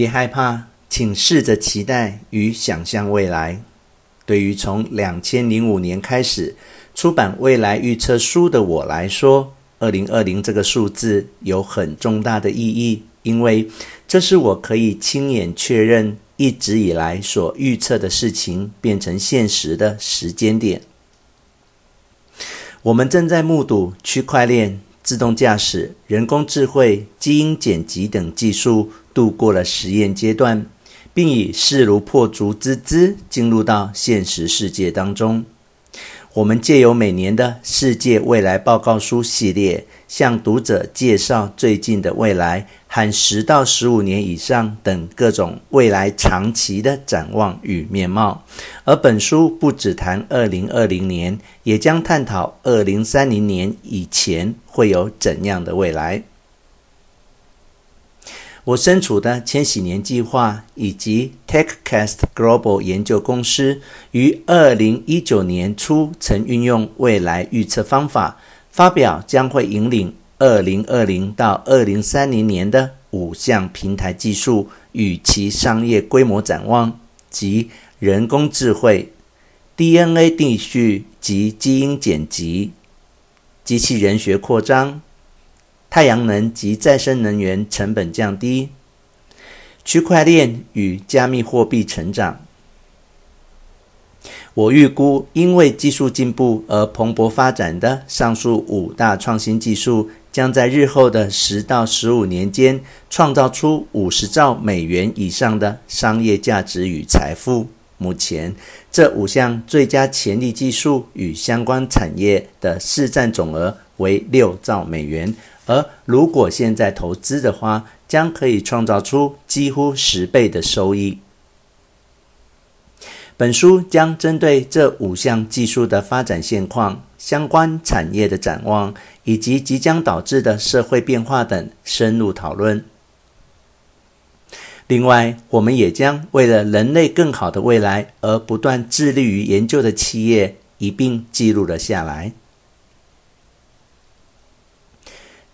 别害怕，请试着期待与想象未来。对于从两千零五年开始出版未来预测书的我来说，二零二零这个数字有很重大的意义，因为这是我可以亲眼确认一直以来所预测的事情变成现实的时间点。我们正在目睹区块链、自动驾驶、人工智慧、基因剪辑等技术度过了实验阶段。并以势如破竹之姿进入到现实世界当中。我们借由每年的世界未来报告书系列，向读者介绍最近的未来和十到十五年以上等各种未来长期的展望与面貌。而本书不只谈二零二零年，也将探讨二零三零年以前会有怎样的未来。我身处的千禧年计划以及 TechCast Global 研究公司于二零一九年初曾运用未来预测方法，发表将会引领二零二零到二零三零年的五项平台技术与其商业规模展望，即人工智慧、DNA 定序及基因剪辑、机器人学扩张。太阳能及再生能源成本降低，区块链与加密货币成长。我预估，因为技术进步而蓬勃发展的上述五大创新技术，将在日后的十到十五年间，创造出五十兆美元以上的商业价值与财富。目前，这五项最佳潜力技术与相关产业的市占总额为六兆美元。而如果现在投资的话，将可以创造出几乎十倍的收益。本书将针对这五项技术的发展现况、相关产业的展望以及即将导致的社会变化等深入讨论。另外，我们也将为了人类更好的未来而不断致力于研究的企业一并记录了下来。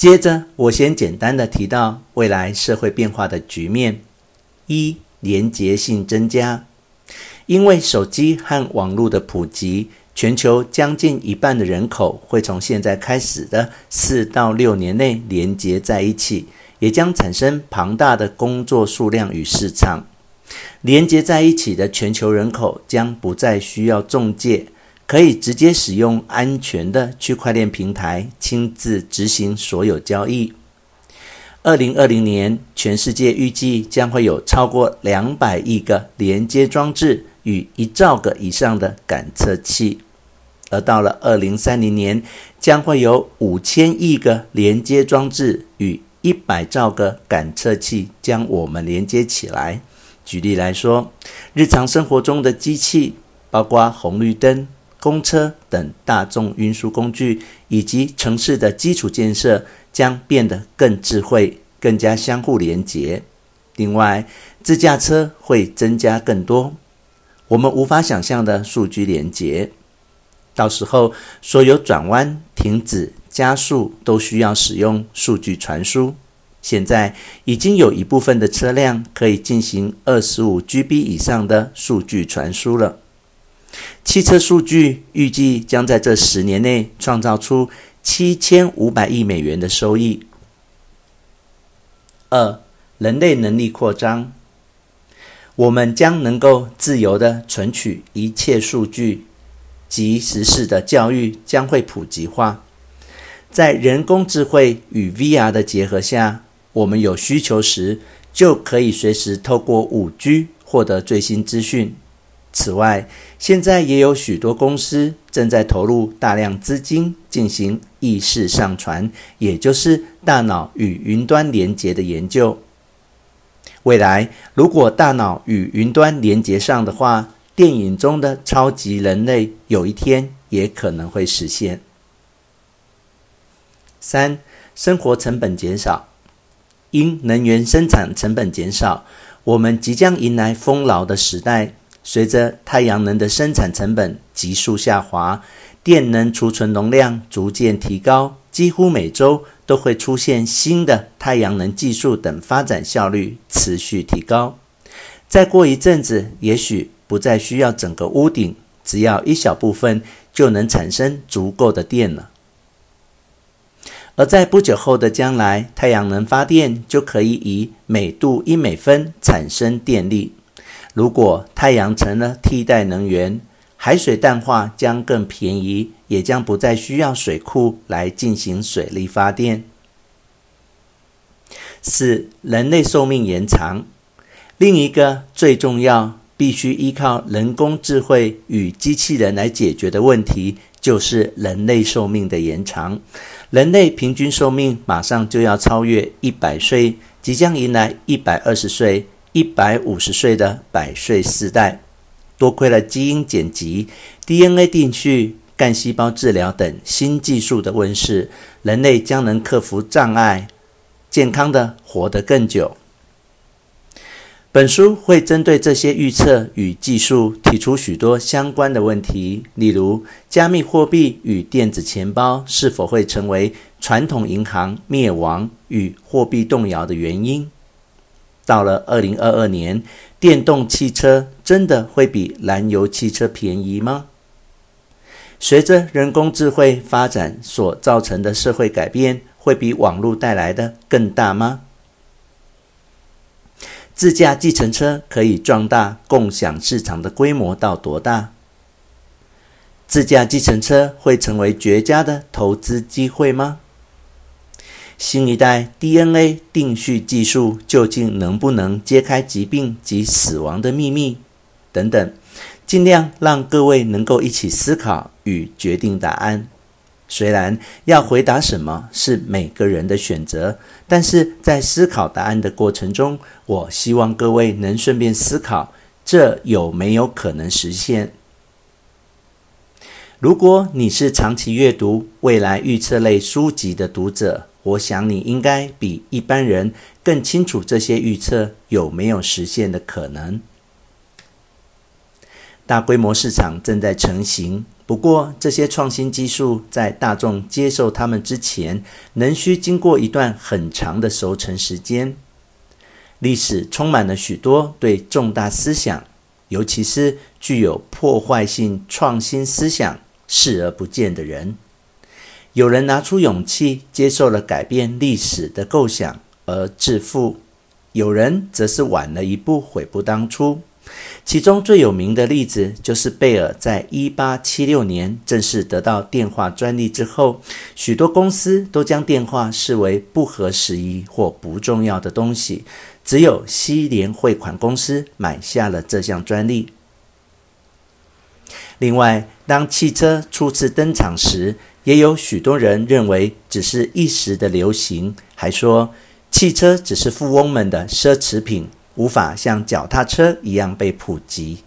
接着，我先简单的提到未来社会变化的局面：一、连结性增加，因为手机和网络的普及，全球将近一半的人口会从现在开始的四到六年内连结在一起，也将产生庞大的工作数量与市场。连结在一起的全球人口将不再需要中介。可以直接使用安全的区块链平台，亲自执行所有交易。二零二零年，全世界预计将会有超过两百亿个连接装置与一兆个以上的感测器，而到了二零三零年，将会有五千亿个连接装置与一百兆个感测器将我们连接起来。举例来说，日常生活中的机器，包括红绿灯。公车等大众运输工具以及城市的基础建设将变得更智慧、更加相互连结。另外，自驾车会增加更多我们无法想象的数据连结。到时候，所有转弯、停止、加速都需要使用数据传输。现在已经有一部分的车辆可以进行二十五 GB 以上的数据传输了。汽车数据预计将在这十年内创造出七千五百亿美元的收益。二、人类能力扩张，我们将能够自由地存取一切数据，即时式的教育将会普及化。在人工智慧与 VR 的结合下，我们有需求时就可以随时透过 5G 获得最新资讯。此外，现在也有许多公司正在投入大量资金进行意识上传，也就是大脑与云端连接的研究。未来，如果大脑与云端连接上的话，电影中的超级人类有一天也可能会实现。三、生活成本减少，因能源生产成本减少，我们即将迎来丰饶的时代。随着太阳能的生产成本急速下滑，电能储存容量逐渐提高，几乎每周都会出现新的太阳能技术等发展效率持续提高。再过一阵子，也许不再需要整个屋顶，只要一小部分就能产生足够的电了。而在不久后的将来，太阳能发电就可以以每度一美分产生电力。如果太阳成了替代能源，海水淡化将更便宜，也将不再需要水库来进行水力发电。四、人类寿命延长，另一个最重要、必须依靠人工智慧与机器人来解决的问题，就是人类寿命的延长。人类平均寿命马上就要超越一百岁，即将迎来一百二十岁、一百五十岁的百岁世代。多亏了基因剪辑、DNA 定序、干细胞治疗等新技术的问世，人类将能克服障碍，健康地活得更久。本书会针对这些预测与技术提出许多相关的问题，例如加密货币与电子钱包是否会成为传统银行灭亡与货币动摇的原因。到了二零二二年，电动汽车真的会比燃油汽车便宜吗？随着人工智慧发展所造成的社会改变，会比网络带来的更大吗？自驾计程车可以壮大共享市场的规模到多大？自驾计程车会成为绝佳的投资机会吗？新一代 DNA 定序技术究竟能不能揭开疾病及死亡的秘密？等等，尽量让各位能够一起思考与决定答案。虽然要回答什么是每个人的选择，但是在思考答案的过程中，我希望各位能顺便思考，这有没有可能实现？如果你是长期阅读未来预测类书籍的读者，我想你应该比一般人更清楚这些预测有没有实现的可能。大规模市场正在成型，不过这些创新技术在大众接受它们之前，仍需经过一段很长的熟成时间。历史充满了许多对重大思想，尤其是具有破坏性创新思想视而不见的人。有人拿出勇气，接受了改变历史的构想而致富；有人则是晚了一步，悔不当初。其中最有名的例子就是贝尔在一八七六年正式得到电话专利之后，许多公司都将电话视为不合时宜或不重要的东西，只有西联汇款公司买下了这项专利。另外，当汽车初次登场时，也有许多人认为只是一时的流行，还说汽车只是富翁们的奢侈品，无法像脚踏车一样被普及。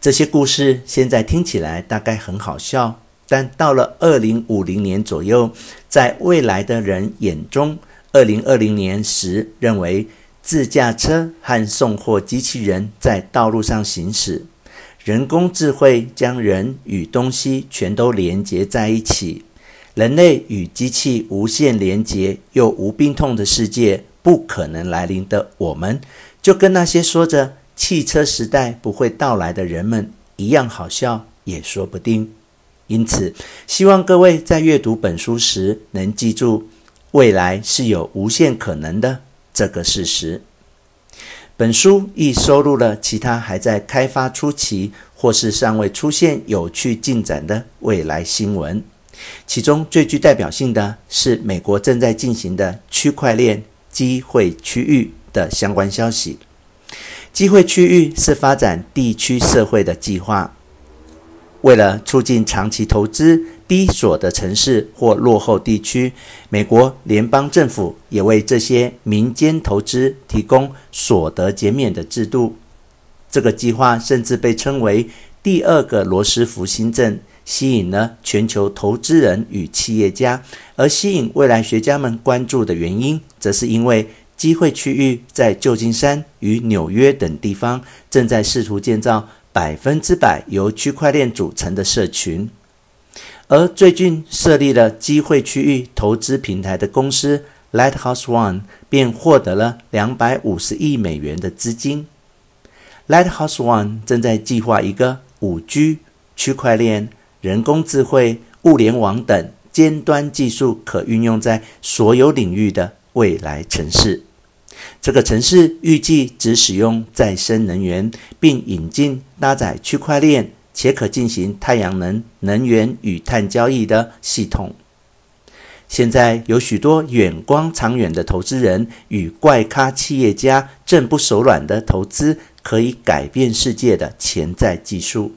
这些故事现在听起来大概很好笑，但到了二零五零年左右，在未来的人眼中，二零二零年时认为自驾车和送货机器人在道路上行驶。人工智慧将人与东西全都连接在一起，人类与机器无限连接又无病痛的世界不可能来临的我们，就跟那些说着汽车时代不会到来的人们一样好笑，也说不定。因此，希望各位在阅读本书时能记住，未来是有无限可能的这个事实。本书亦收录了其他还在开发初期或是尚未出现有趣进展的未来新闻，其中最具代表性的是美国正在进行的区块链机会区域的相关消息。机会区域是发展地区社会的计划。为了促进长期投资，低所得城市或落后地区，美国联邦政府也为这些民间投资提供所得减免的制度。这个计划甚至被称为“第二个罗斯福新政”，吸引了全球投资人与企业家。而吸引未来学家们关注的原因，则是因为机会区域在旧金山与纽约等地方正在试图建造。百分之百由区块链组成的社群，而最近设立了机会区域投资平台的公司 Lighthouse One 便获得了两百五十亿美元的资金。Lighthouse One 正在计划一个五 G、区块链、人工智慧、物联网等尖端技术可运用在所有领域的未来城市。这个城市预计只使用再生能源，并引进搭载区块链且可进行太阳能能源与碳交易的系统。现在有许多远光长远的投资人与怪咖企业家正不手软的投资可以改变世界的潜在技术。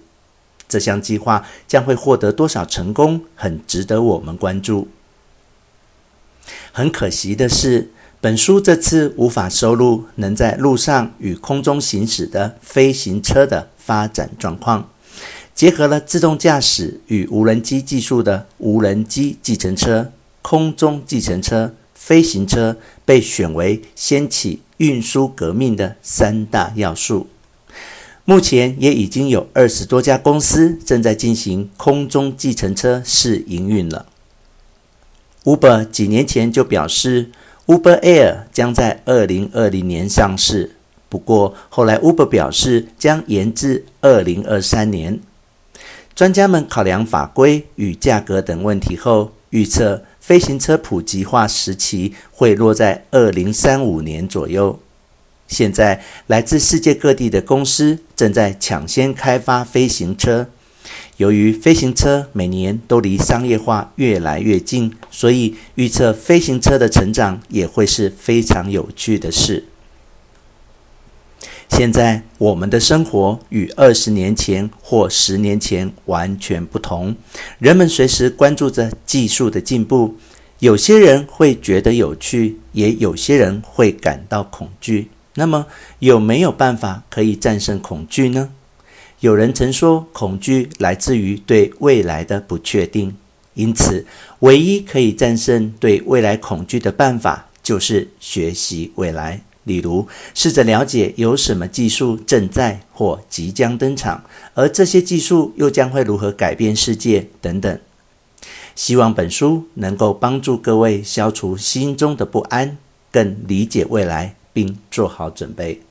这项计划将会获得多少成功，很值得我们关注。很可惜的是，本书这次无法收录能在路上与空中行驶的飞行车的发展状况。结合了自动驾驶与无人机技术的无人机计程车、空中计程车、飞行车被选为掀起运输革命的三大要素。目前也已经有二十多家公司正在进行空中计程车试营运了。Uber 几年前就表示，Uber Air 将在二零二零年上市，不过后来 Uber 表示将延至二零二三年。专家们考量法规与价格等问题后，预测飞行车普及化时期会落在二零三五年左右。现在，来自世界各地的公司正在抢先开发飞行车。由于飞行车每年都离商业化越来越近，所以预测飞行车的成长也会是非常有趣的事。现在，我们的生活与二十年前或十年前完全不同。人们随时关注着技术的进步，有些人会觉得有趣，也有些人会感到恐惧。那么有没有办法可以战胜恐惧呢？有人曾说，恐惧来自于对未来的不确定，因此，唯一可以战胜对未来恐惧的办法就是学习未来。例如，试着了解有什么技术正在或即将登场，而这些技术又将会如何改变世界等等。希望本书能够帮助各位消除心中的不安，更理解未来。并做好准备。